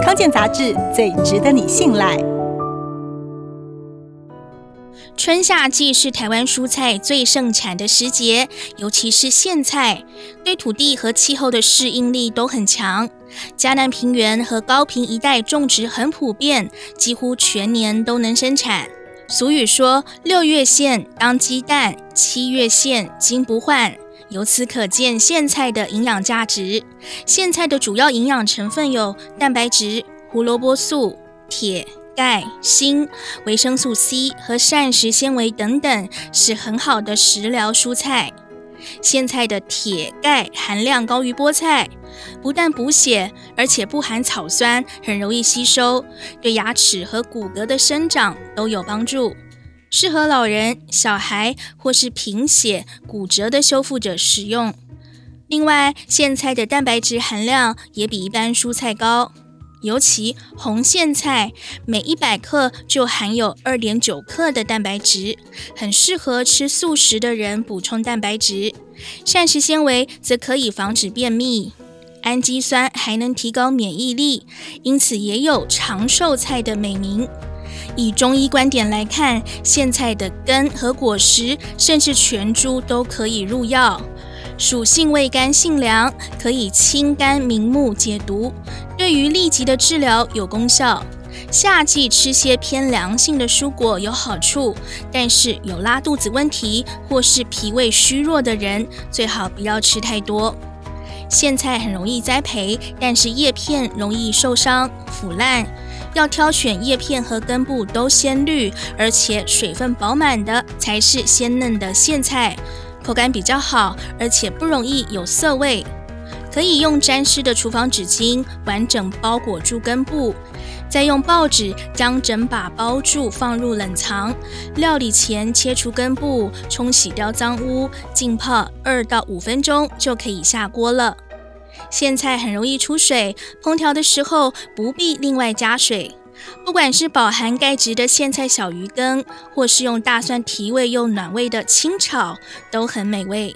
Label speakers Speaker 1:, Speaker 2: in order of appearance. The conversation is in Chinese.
Speaker 1: 康健杂志最值得你信赖。
Speaker 2: 春夏季是台湾蔬菜最盛产的时节，尤其是苋菜，对土地和气候的适应力都很强。嘉南平原和高屏一带种植很普遍，几乎全年都能生产。俗语说“六月苋当鸡蛋，七月苋金不换”，由此可见苋菜的营养价值。苋菜的主要营养成分有蛋白质、胡萝卜素、铁。钙、锌、维生素 C 和膳食纤维等等，是很好的食疗蔬菜。苋菜的铁、钙含量高于菠菜，不但补血，而且不含草酸，很容易吸收，对牙齿和骨骼的生长都有帮助，适合老人、小孩或是贫血、骨折的修复者食用。另外，苋菜的蛋白质含量也比一般蔬菜高。尤其红苋菜，每一百克就含有二点九克的蛋白质，很适合吃素食的人补充蛋白质。膳食纤维则可以防止便秘，氨基酸还能提高免疫力，因此也有长寿菜的美名。以中医观点来看，苋菜的根和果实，甚至全株都可以入药。属性味甘性凉，可以清肝明目、解毒，对于痢疾的治疗有功效。夏季吃些偏凉性的蔬果有好处，但是有拉肚子问题或是脾胃虚弱的人，最好不要吃太多。苋菜很容易栽培，但是叶片容易受伤腐烂，要挑选叶片和根部都鲜绿，而且水分饱满的，才是鲜嫩的苋菜。口感比较好，而且不容易有涩味，可以用沾湿的厨房纸巾完整包裹住根部，再用报纸将整把包住，放入冷藏。料理前切除根部，冲洗掉脏污，浸泡二到五分钟就可以下锅了。苋菜很容易出水，烹调的时候不必另外加水。不管是饱含钙质的苋菜小鱼羹，或是用大蒜提味又暖胃的清炒，都很美味。